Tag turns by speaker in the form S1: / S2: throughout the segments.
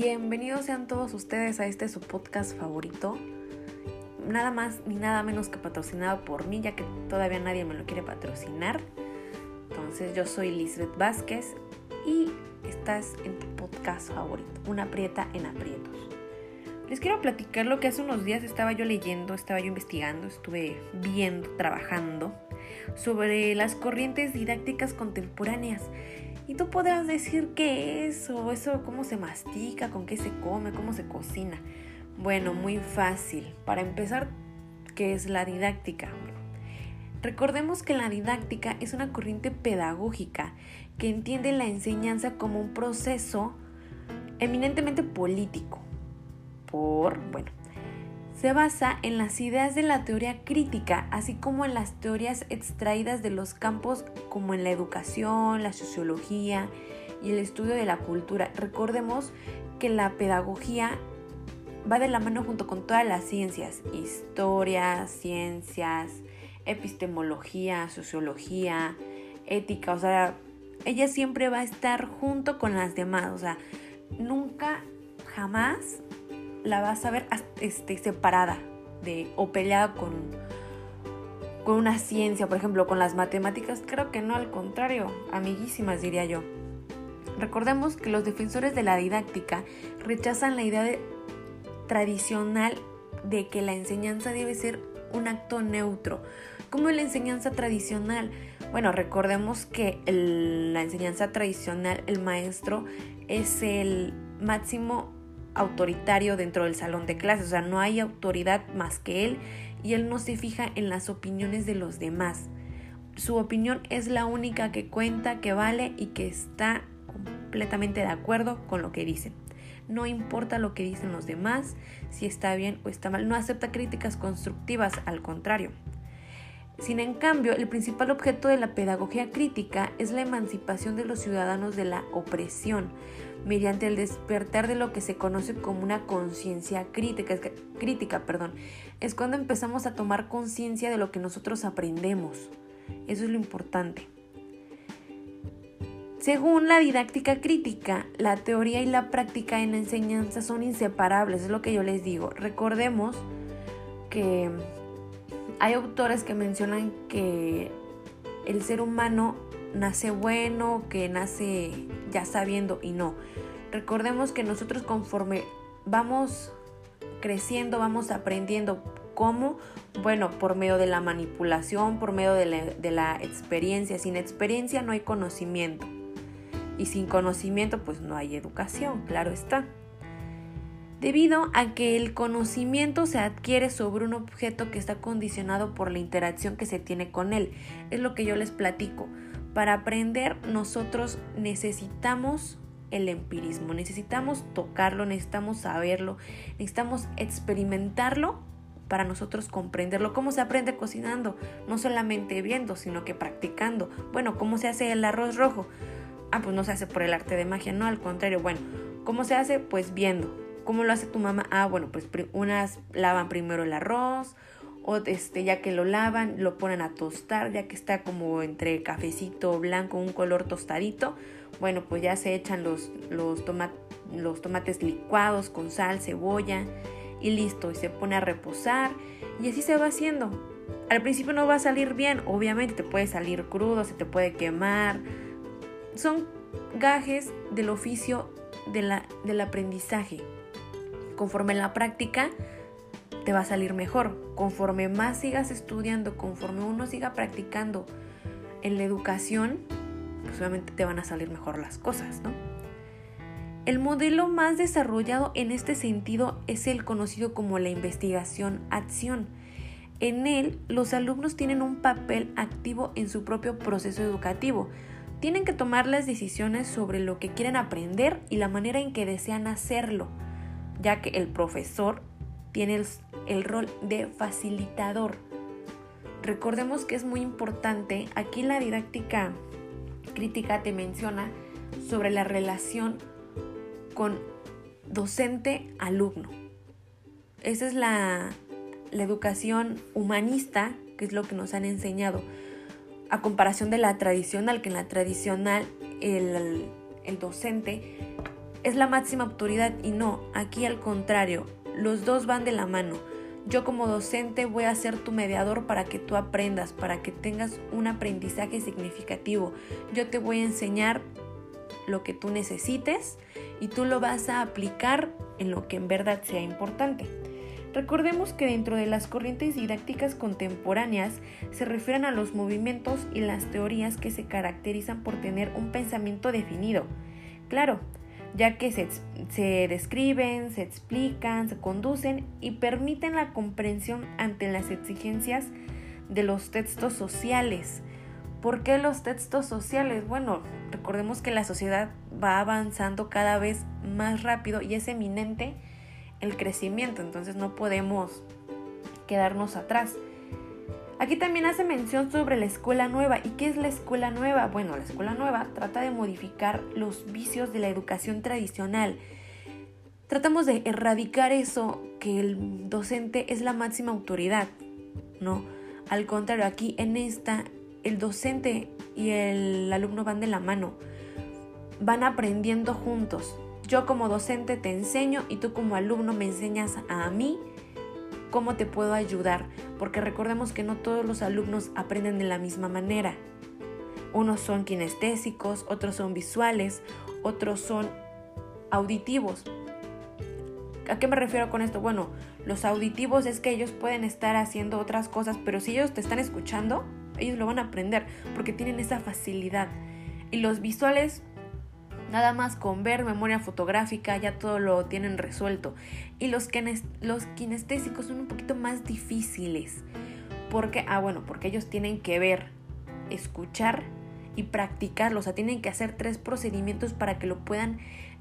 S1: Bienvenidos sean todos ustedes a este su podcast favorito. Nada más ni nada menos que patrocinado por mí, ya que todavía nadie me lo quiere patrocinar. Entonces yo soy Lisbeth Vázquez y estás en tu podcast favorito, Una aprieta en aprietos. Les quiero platicar lo que hace unos días estaba yo leyendo, estaba yo investigando, estuve viendo, trabajando sobre las corrientes didácticas contemporáneas y tú podrás decir qué es o eso, cómo se mastica, con qué se come, cómo se cocina. Bueno, muy fácil. Para empezar, ¿qué es la didáctica? Recordemos que la didáctica es una corriente pedagógica que entiende la enseñanza como un proceso eminentemente político. Por, bueno, se basa en las ideas de la teoría crítica, así como en las teorías extraídas de los campos como en la educación, la sociología y el estudio de la cultura. Recordemos que la pedagogía va de la mano junto con todas las ciencias, historia, ciencias, epistemología, sociología, ética, o sea, ella siempre va a estar junto con las demás, o sea, nunca, jamás la vas a ver este, separada de, o peleada con, con una ciencia, por ejemplo, con las matemáticas. Creo que no, al contrario, amiguísimas diría yo. Recordemos que los defensores de la didáctica rechazan la idea tradicional de que la enseñanza debe ser un acto neutro, como la enseñanza tradicional. Bueno, recordemos que la enseñanza tradicional, el maestro es el máximo autoritario dentro del salón de clases, o sea, no hay autoridad más que él y él no se fija en las opiniones de los demás. Su opinión es la única que cuenta, que vale y que está completamente de acuerdo con lo que dicen. No importa lo que dicen los demás, si está bien o está mal, no acepta críticas constructivas, al contrario. Sin en cambio, el principal objeto de la pedagogía crítica es la emancipación de los ciudadanos de la opresión, mediante el despertar de lo que se conoce como una conciencia crítica. crítica perdón. Es cuando empezamos a tomar conciencia de lo que nosotros aprendemos. Eso es lo importante. Según la didáctica crítica, la teoría y la práctica en la enseñanza son inseparables, es lo que yo les digo. Recordemos que hay autores que mencionan que el ser humano nace bueno, que nace ya sabiendo y no. Recordemos que nosotros conforme vamos creciendo, vamos aprendiendo cómo, bueno, por medio de la manipulación, por medio de la, de la experiencia. Sin experiencia no hay conocimiento. Y sin conocimiento pues no hay educación, claro está debido a que el conocimiento se adquiere sobre un objeto que está condicionado por la interacción que se tiene con él. Es lo que yo les platico. Para aprender nosotros necesitamos el empirismo, necesitamos tocarlo, necesitamos saberlo, necesitamos experimentarlo para nosotros comprenderlo. ¿Cómo se aprende cocinando? No solamente viendo, sino que practicando. Bueno, ¿cómo se hace el arroz rojo? Ah, pues no se hace por el arte de magia, no, al contrario. Bueno, ¿cómo se hace? Pues viendo, ¿Cómo lo hace tu mamá? Ah, bueno, pues unas lavan primero el arroz, o este, ya que lo lavan, lo ponen a tostar, ya que está como entre cafecito blanco, un color tostadito. Bueno, pues ya se echan los, los, los tomates licuados con sal, cebolla y listo, y se pone a reposar y así se va haciendo. Al principio no va a salir bien, obviamente te puede salir crudo, se te puede quemar. Son gajes del oficio de la, del aprendizaje conforme la práctica te va a salir mejor. Conforme más sigas estudiando, conforme uno siga practicando en la educación, pues obviamente te van a salir mejor las cosas, ¿no? El modelo más desarrollado en este sentido es el conocido como la investigación-acción. En él, los alumnos tienen un papel activo en su propio proceso educativo. Tienen que tomar las decisiones sobre lo que quieren aprender y la manera en que desean hacerlo ya que el profesor tiene el, rol de facilitador. Recordemos que es muy importante, aquí la didáctica crítica te menciona sobre la relación con docente-alumno. Esa es la, educación humanista, que es lo que nos han enseñado, a comparación de la tradicional, que en la tradicional el, el docente es la máxima autoridad y no, aquí al contrario, los dos van de la mano. Yo como docente voy a ser tu mediador para que tú aprendas, para que tengas un aprendizaje significativo. Yo te voy a enseñar lo que tú necesites y tú lo vas a aplicar en lo que en verdad sea importante. Recordemos que dentro de las corrientes didácticas contemporáneas se refieren a los movimientos y las teorías que se caracterizan por tener un pensamiento definido. Claro, ya que se, se, describen, se explican, se conducen y permiten la comprensión ante las exigencias de los textos sociales. ¿Por qué los textos sociales? Bueno, recordemos que la sociedad va avanzando cada vez más rápido y es eminente el crecimiento, entonces no podemos quedarnos atrás. Aquí también hace mención sobre la escuela nueva. ¿Y qué es la escuela nueva? Bueno, la escuela nueva trata de modificar los vicios de la educación tradicional. Tratamos de erradicar eso que el docente es la máxima autoridad, ¿no? Al contrario, aquí en esta, el docente y el alumno van de la mano, van aprendiendo juntos. Yo como docente te enseño y tú como alumno me enseñas a mí cómo te puedo ayudar, porque recordemos que no todos los alumnos aprenden de la misma manera. Unos son kinestésicos, otros son visuales, otros son auditivos. ¿A qué me refiero con esto? Bueno, los auditivos es que ellos pueden estar haciendo otras cosas, pero si ellos te están escuchando, ellos lo van a aprender porque tienen esa facilidad. Y los visuales Nada más con ver memoria fotográfica ya todo lo tienen resuelto. Y los, los kinestésicos son un poquito más difíciles. Porque, ah, bueno, porque ellos tienen que ver, escuchar y practicarlo. O sea, tienen que hacer tres procedimientos para que lo puedan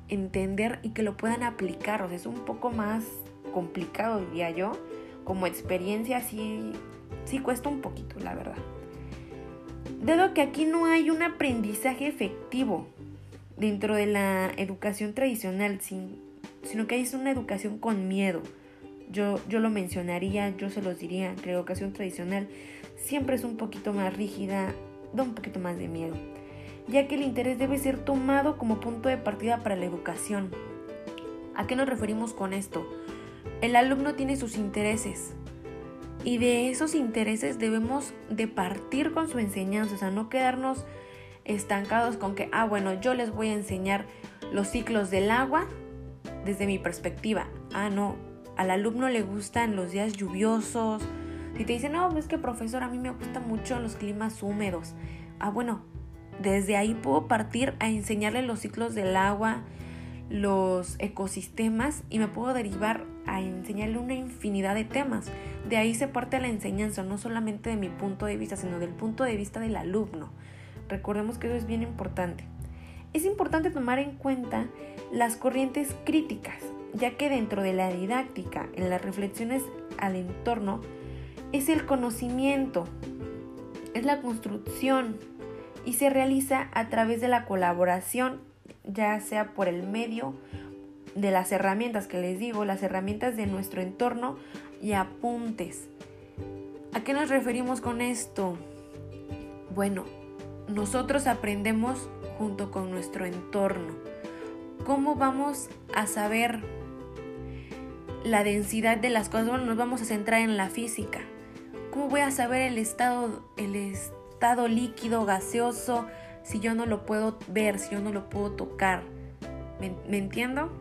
S1: entender y que lo puedan aplicar. O sea, es un poco más complicado, diría yo. Como experiencia sí, sí cuesta un poquito, la verdad. Dado que aquí no hay un aprendizaje efectivo dentro de la educación tradicional, sino que hay una educación con miedo. Yo, yo lo mencionaría, yo se los diría, que la educación tradicional siempre es un poquito más rígida, da un poquito más de miedo, ya que el interés debe ser tomado como punto de partida para la educación. ¿A qué nos referimos con esto? El alumno tiene sus intereses y de esos intereses debemos de partir con su enseñanza, o sea, no quedarnos estancados con que, ah, bueno, yo les voy a enseñar los ciclos del agua desde mi perspectiva. Ah, no, al alumno le gustan los días lluviosos. Si te dicen, no, es que profesor, a mí me gustan mucho los climas húmedos. Ah, bueno, desde ahí puedo partir a enseñarle los ciclos del agua, los ecosistemas y me puedo derivar a enseñarle una infinidad de temas. De ahí se parte la enseñanza, no solamente de mi punto de vista, sino del punto de vista del alumno. Recordemos que eso es bien importante. Es importante tomar en cuenta las corrientes críticas, ya que dentro de la didáctica, en las reflexiones al entorno, es el conocimiento, es la construcción y se realiza a través de la colaboración, ya sea por el medio de las herramientas que les digo, las herramientas de nuestro entorno y apuntes. ¿A qué nos referimos con esto? Bueno, nosotros aprendemos junto con nuestro entorno. ¿Cómo vamos a saber la densidad de las cosas? Bueno, nos vamos a centrar en la física. ¿Cómo voy a saber el estado, el estado líquido, gaseoso, si yo no lo puedo ver, si yo no lo puedo tocar? ¿Me, ¿Me entiendo?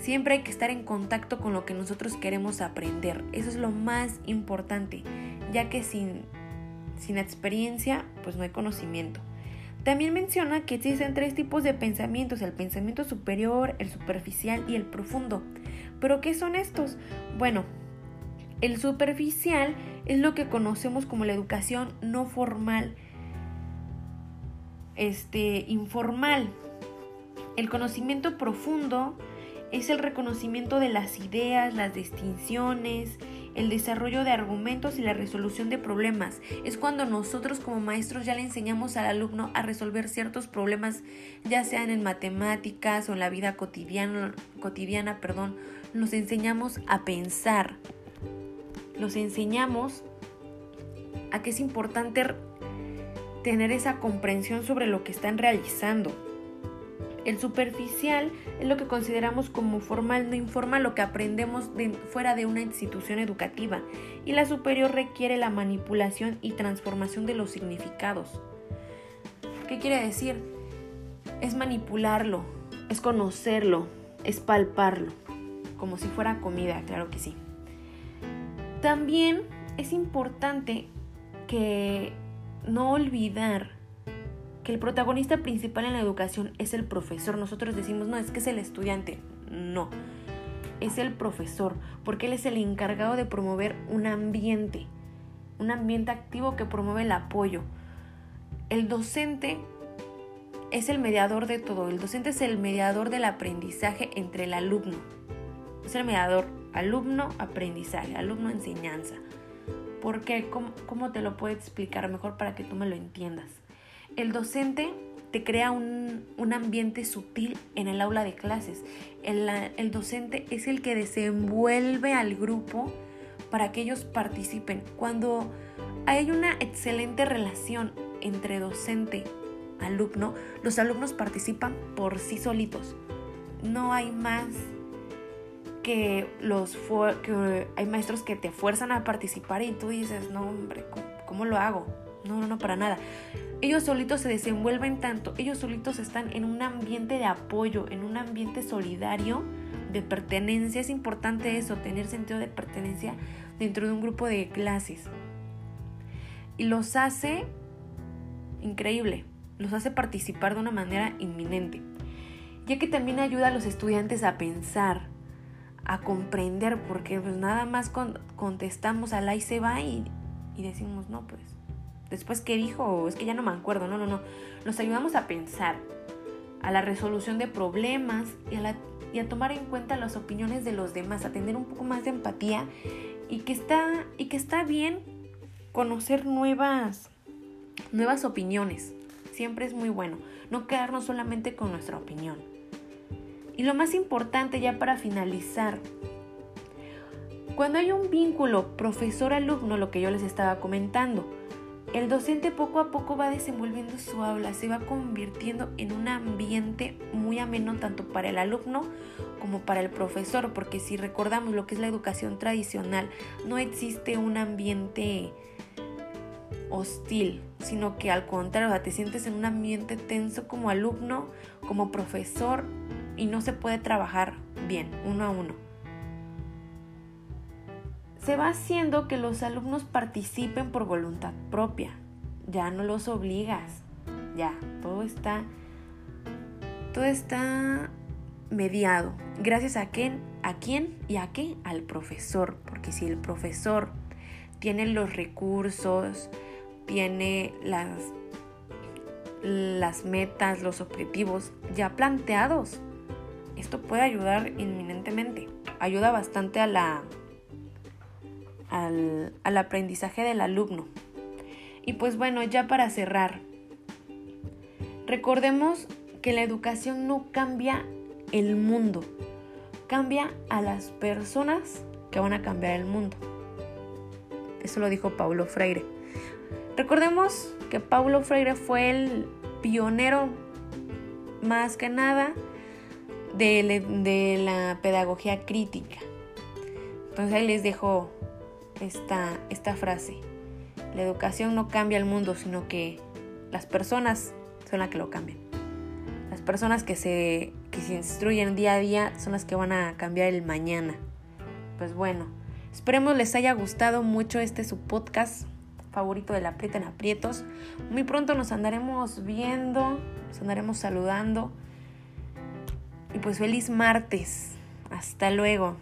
S1: Siempre hay que estar en contacto con lo que nosotros queremos aprender. Eso es lo más importante, ya que sin sin experiencia, pues no hay conocimiento. También menciona que existen tres tipos de pensamientos, el pensamiento superior, el superficial y el profundo. ¿Pero qué son estos? Bueno, el superficial es lo que conocemos como la educación no formal, este, informal. El conocimiento profundo es el reconocimiento de las ideas, las distinciones, el desarrollo de argumentos y la resolución de problemas. Es cuando nosotros como maestros ya le enseñamos al alumno a resolver ciertos problemas, ya sean en matemáticas o en la vida cotidiana, cotidiana perdón, nos enseñamos a pensar. Los enseñamos a que es importante tener esa comprensión sobre lo que están realizando. El superficial es lo que consideramos como formal, no informal, lo que aprendemos fuera de una institución educativa. Y la superior requiere la manipulación y transformación de los significados. ¿Qué quiere decir? Es manipularlo, es conocerlo, es palparlo, como si fuera comida, claro que sí. También es importante que no olvidar que el protagonista principal en la educación es el profesor. Nosotros decimos, no, es que es el estudiante. No, es el profesor, porque él es el encargado de promover un ambiente, un ambiente activo que promueve el apoyo. El docente es el mediador de todo. El docente es el mediador del aprendizaje entre el alumno. Es el mediador alumno-aprendizaje, alumno-enseñanza. ¿Por qué? ¿Cómo, ¿Cómo, te lo puedo explicar mejor para que tú me lo entiendas? El docente te crea un, un ambiente sutil en el aula de clases. El, docente es el que desenvuelve al grupo para que ellos participen. Cuando hay una excelente relación entre docente alumno, los alumnos participan por sí solitos. No hay más que los que hay maestros que te fuerzan a participar y tú dices, no hombre, ¿cómo, lo hago? No, no, no, para nada. Ellos solitos se desenvuelven tanto, ellos solitos están en un ambiente de apoyo, en un ambiente solidario, de pertenencia. Es importante eso, tener sentido de pertenencia dentro de un grupo de clases. Y los hace increíble los hace participar de una manera inminente, ya que también ayuda a los estudiantes a pensar, a comprender, porque pues nada más contestamos al ahí se va y, decimos, no, pues, después qué dijo, es que ya no me acuerdo, no, no, no, nos ayudamos a pensar, a la resolución de problemas y a, y a tomar en cuenta las opiniones de los demás, a tener un poco más de empatía y que está, y que está bien conocer nuevas, nuevas opiniones. Siempre es muy bueno, no quedarnos solamente con nuestra opinión. Y lo más importante ya para finalizar, cuando hay un vínculo profesor-alumno, lo que yo les estaba comentando, el docente poco a poco va desenvolviendo su aula, se va convirtiendo en un ambiente muy ameno tanto para el alumno como para el profesor, porque si recordamos lo que es la educación tradicional, no existe un ambiente hostil, sino que al contrario, te sientes en un ambiente tenso como alumno, como profesor y no se puede trabajar bien, uno a uno. Se va haciendo que los alumnos participen por voluntad propia, ya no los obligas, ya, todo está, todo está mediado. Gracias a quién, a quién y a qué, al profesor, porque si el profesor tiene los recursos, tiene las, las metas, los objetivos ya planteados. Esto puede ayudar inminentemente. Ayuda bastante a la, al, al aprendizaje del alumno. Y pues bueno, ya para cerrar, recordemos que la educación no cambia el mundo, cambia a las personas que van a cambiar el mundo. Eso lo dijo Paulo Freire. Recordemos que Paulo Freire fue el pionero más que nada de, la pedagogía crítica. Entonces ahí les dejo esta, esta frase. La educación no cambia el mundo, sino que las personas son las que lo cambian. Las personas que se, que se instruyen día a día son las que van a cambiar el mañana. Pues bueno, esperemos les haya gustado mucho este su podcast favorito de la Aprieta en Aprietos. Muy pronto nos andaremos viendo, nos andaremos saludando. Y pues feliz martes. Hasta luego.